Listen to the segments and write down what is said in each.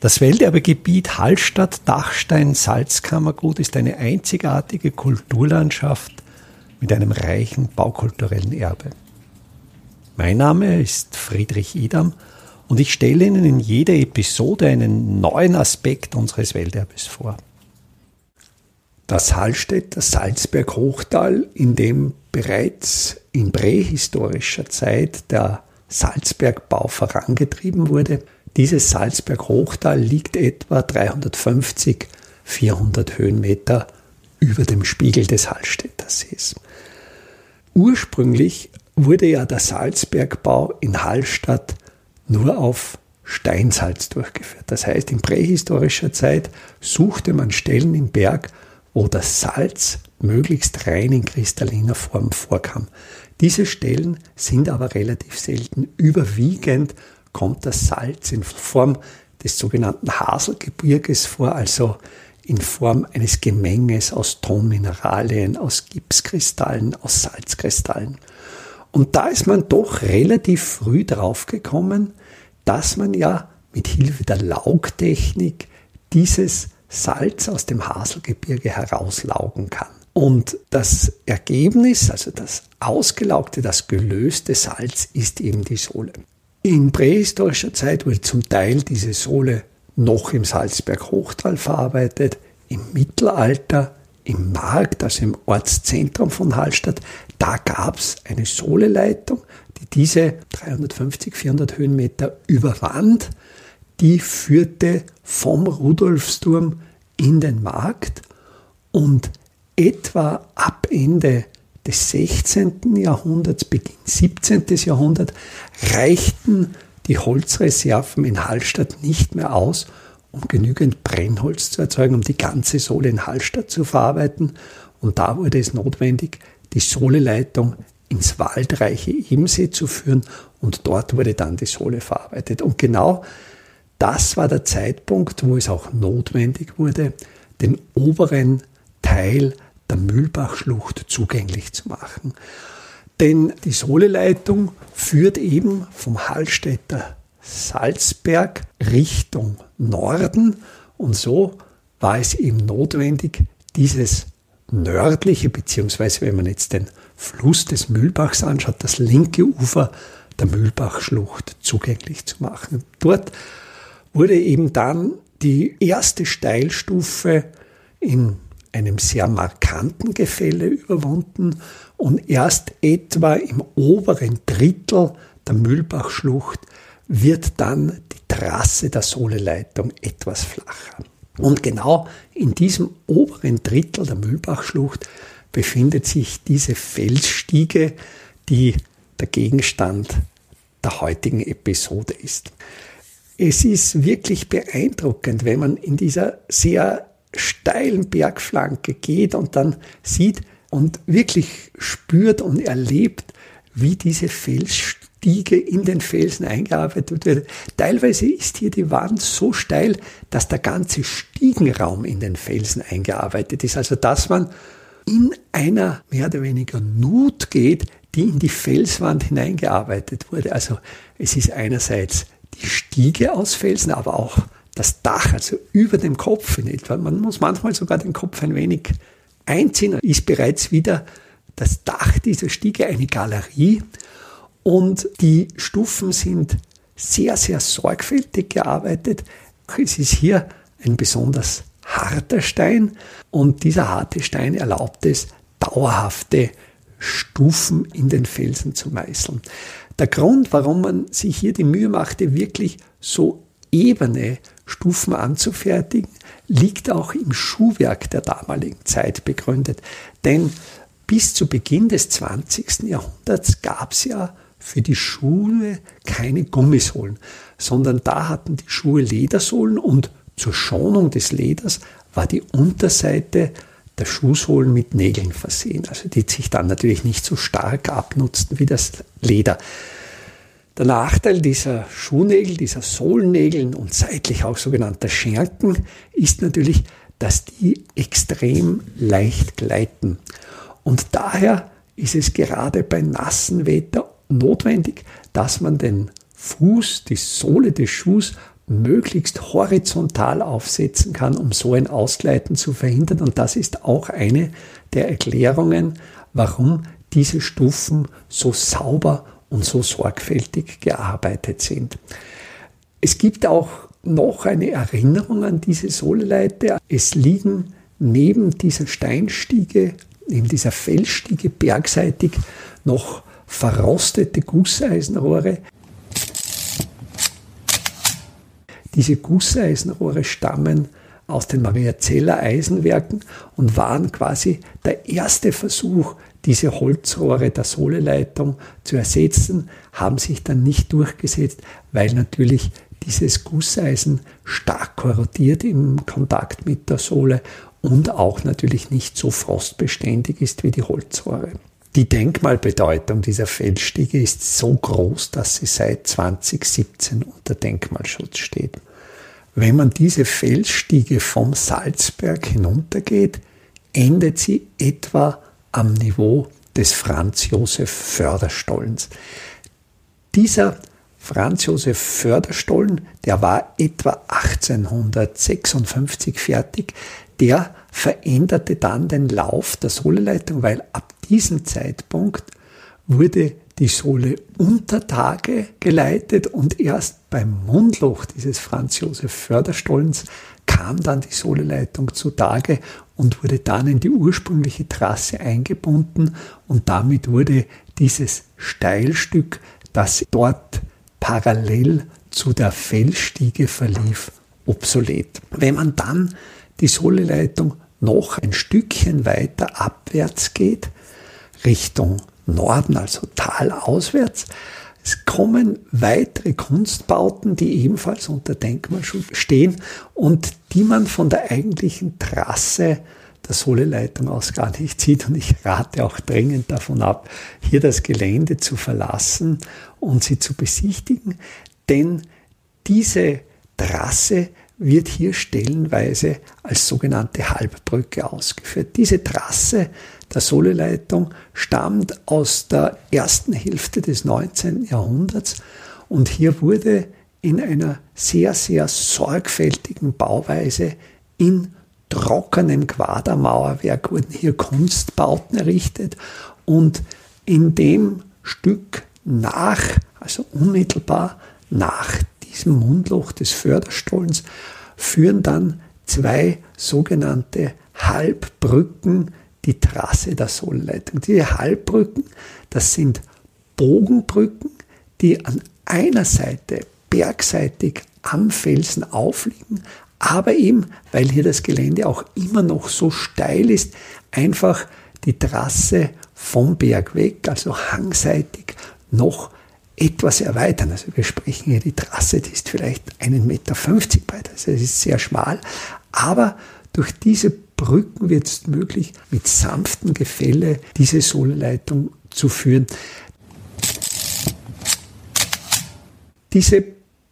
Das Welterbegebiet Hallstatt-Dachstein-Salzkammergut ist eine einzigartige Kulturlandschaft mit einem reichen baukulturellen Erbe. Mein Name ist Friedrich Idam und ich stelle Ihnen in jeder Episode einen neuen Aspekt unseres Welterbes vor. Das Hallstätter Salzberg-Hochtal, in dem bereits in prähistorischer Zeit der Salzbergbau vorangetrieben wurde, dieses Salzberg-Hochtal liegt etwa 350, 400 Höhenmeter über dem Spiegel des Hallstätter Sees. Ursprünglich wurde ja der Salzbergbau in Hallstatt nur auf Steinsalz durchgeführt. Das heißt, in prähistorischer Zeit suchte man Stellen im Berg, wo das Salz möglichst rein in kristalliner Form vorkam. Diese Stellen sind aber relativ selten. Überwiegend kommt das Salz in Form des sogenannten Haselgebirges vor, also in Form eines Gemenges aus Tonmineralien, aus Gipskristallen, aus Salzkristallen. Und da ist man doch relativ früh draufgekommen, dass man ja mit Hilfe der Laugtechnik dieses Salz aus dem Haselgebirge herauslaugen kann. Und das Ergebnis, also das ausgelaugte, das gelöste Salz, ist eben die Sohle. In prähistorischer Zeit wurde zum Teil diese Sohle noch im Salzberg-Hochtal verarbeitet. Im Mittelalter im Markt, also im Ortszentrum von Hallstatt, da gab es eine Sohleleitung, die diese 350, 400 Höhenmeter überwand. Die führte vom Rudolfsturm in den Markt und etwa ab Ende des 16. Jahrhunderts, Beginn 17. Jahrhundert, reichten die Holzreserven in Hallstatt nicht mehr aus, um genügend Brennholz zu erzeugen, um die ganze Sohle in Hallstatt zu verarbeiten. Und da wurde es notwendig, die Sohleleitung ins waldreiche Ebensee zu führen und dort wurde dann die Sohle verarbeitet. Und genau das war der Zeitpunkt, wo es auch notwendig wurde, den oberen Teil der Mühlbachschlucht zugänglich zu machen. Denn die Sohleleitung führt eben vom Hallstätter Salzberg Richtung Norden und so war es eben notwendig, dieses nördliche, beziehungsweise wenn man jetzt den Fluss des Mühlbachs anschaut, das linke Ufer der Mühlbachschlucht zugänglich zu machen. Dort wurde eben dann die erste Steilstufe in einem sehr markanten Gefälle überwunden und erst etwa im oberen Drittel der Mühlbachschlucht wird dann die Trasse der Sohleleitung etwas flacher. Und genau in diesem oberen Drittel der Mühlbachschlucht befindet sich diese Felsstiege, die der Gegenstand der heutigen Episode ist. Es ist wirklich beeindruckend, wenn man in dieser sehr steilen Bergflanke geht und dann sieht und wirklich spürt und erlebt, wie diese Felsstiege in den Felsen eingearbeitet wird. Teilweise ist hier die Wand so steil, dass der ganze Stiegenraum in den Felsen eingearbeitet ist. Also dass man in einer mehr oder weniger Nut geht, die in die Felswand hineingearbeitet wurde. Also es ist einerseits die Stiege aus Felsen, aber auch das Dach, also über dem Kopf in etwa. Man muss manchmal sogar den Kopf ein wenig einziehen, ist bereits wieder das Dach dieser Stiege eine Galerie und die Stufen sind sehr, sehr sorgfältig gearbeitet. Es ist hier ein besonders harter Stein und dieser harte Stein erlaubt es, dauerhafte Stufen in den Felsen zu meißeln. Der Grund, warum man sich hier die Mühe machte, wirklich so ebene Stufen anzufertigen, liegt auch im Schuhwerk der damaligen Zeit begründet. Denn bis zu Beginn des 20. Jahrhunderts gab es ja für die Schuhe keine Gummisohlen, sondern da hatten die Schuhe Ledersohlen und zur Schonung des Leders war die Unterseite der Schuhsohlen mit Nägeln versehen, also die sich dann natürlich nicht so stark abnutzten wie das Leder. Der Nachteil dieser Schuhnägel, dieser Sohlennägeln und seitlich auch sogenannter Scherken ist natürlich, dass die extrem leicht gleiten. Und daher ist es gerade bei nassen Wetter notwendig, dass man den Fuß, die Sohle des Schuhs möglichst horizontal aufsetzen kann, um so ein Ausgleiten zu verhindern. Und das ist auch eine der Erklärungen, warum diese Stufen so sauber und so sorgfältig gearbeitet sind. Es gibt auch noch eine Erinnerung an diese Sohleleiter. Es liegen neben dieser Steinstiege, neben dieser Felsstiege bergseitig noch verrostete Gusseisenrohre. Diese Gusseisenrohre stammen aus den Mariazeller Eisenwerken und waren quasi der erste Versuch, diese Holzrohre der Sohleleitung zu ersetzen, haben sich dann nicht durchgesetzt, weil natürlich dieses Gusseisen stark korrodiert im Kontakt mit der Sohle und auch natürlich nicht so frostbeständig ist wie die Holzrohre. Die Denkmalbedeutung dieser Feldstiege ist so groß, dass sie seit 2017 unter Denkmalschutz steht. Wenn man diese Felsstiege vom Salzberg hinuntergeht, endet sie etwa am Niveau des Franz Josef Förderstollens. Dieser Franz Josef Förderstollen, der war etwa 1856 fertig, der veränderte dann den Lauf der Sohleleitung, weil ab diesem Zeitpunkt wurde die Sohle unter Tage geleitet und erst beim Mundloch dieses Franz Josef Förderstollens kam dann die Sohleleitung zutage und wurde dann in die ursprüngliche Trasse eingebunden und damit wurde dieses Steilstück, das dort parallel zu der Fellstiege verlief, obsolet. Wenn man dann die Sohleleitung noch ein Stückchen weiter abwärts geht, Richtung Norden, also talauswärts, es kommen weitere Kunstbauten, die ebenfalls unter Denkmalschutz stehen und die man von der eigentlichen Trasse der Sohleleitung aus gar nicht sieht. Und ich rate auch dringend davon ab, hier das Gelände zu verlassen und sie zu besichtigen, denn diese Trasse wird hier stellenweise als sogenannte Halbbrücke ausgeführt. Diese Trasse der Sohleleitung stammt aus der ersten Hälfte des 19. Jahrhunderts und hier wurde in einer sehr, sehr sorgfältigen Bauweise in trockenem Quadermauerwerk wurden hier Kunstbauten errichtet und in dem Stück nach, also unmittelbar nach diesem Mundloch des Förderstollens, führen dann zwei sogenannte Halbbrücken die Trasse der Sollleitung. Diese Halbbrücken, das sind Bogenbrücken, die an einer Seite bergseitig am Felsen aufliegen, aber eben, weil hier das Gelände auch immer noch so steil ist, einfach die Trasse vom Berg weg, also hangseitig, noch etwas erweitern. Also wir sprechen hier, die Trasse, die ist vielleicht einen Meter fünfzig breit, also es ist sehr schmal, aber durch diese Brücken wird es möglich, mit sanftem Gefälle diese Sohlleitung zu führen. Diese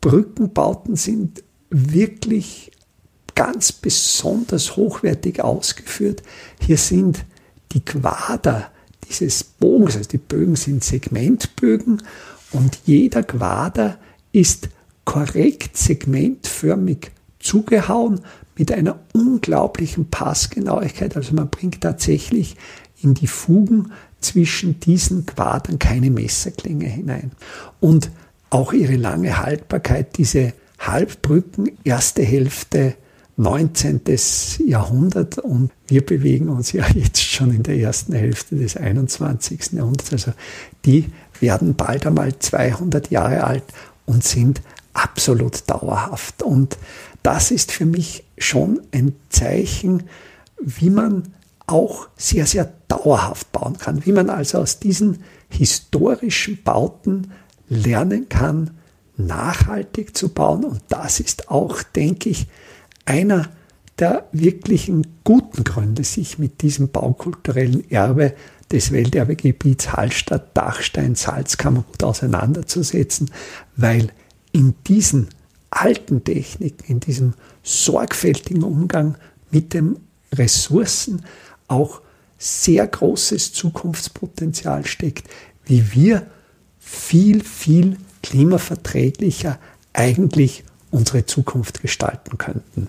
Brückenbauten sind wirklich ganz besonders hochwertig ausgeführt. Hier sind die Quader dieses Bogens, also die Bögen sind Segmentbögen und jeder Quader ist korrekt segmentförmig zugehauen mit einer unglaublichen Passgenauigkeit. Also man bringt tatsächlich in die Fugen zwischen diesen Quadern keine Messerklinge hinein. Und auch ihre lange Haltbarkeit, diese Halbbrücken, erste Hälfte 19. Jahrhundert und wir bewegen uns ja jetzt schon in der ersten Hälfte des 21. Jahrhunderts. Also die werden bald einmal 200 Jahre alt und sind absolut dauerhaft. Und das ist für mich schon ein Zeichen, wie man auch sehr, sehr dauerhaft bauen kann, wie man also aus diesen historischen Bauten lernen kann, nachhaltig zu bauen. Und das ist auch, denke ich, einer der wirklichen guten Gründe, sich mit diesem baukulturellen Erbe des Welterbegebiets Hallstatt, Dachstein, Salzkammergut auseinanderzusetzen, weil in diesen alten Techniken, in diesem sorgfältigen Umgang mit den Ressourcen auch sehr großes Zukunftspotenzial steckt, wie wir viel, viel klimaverträglicher eigentlich unsere Zukunft gestalten könnten.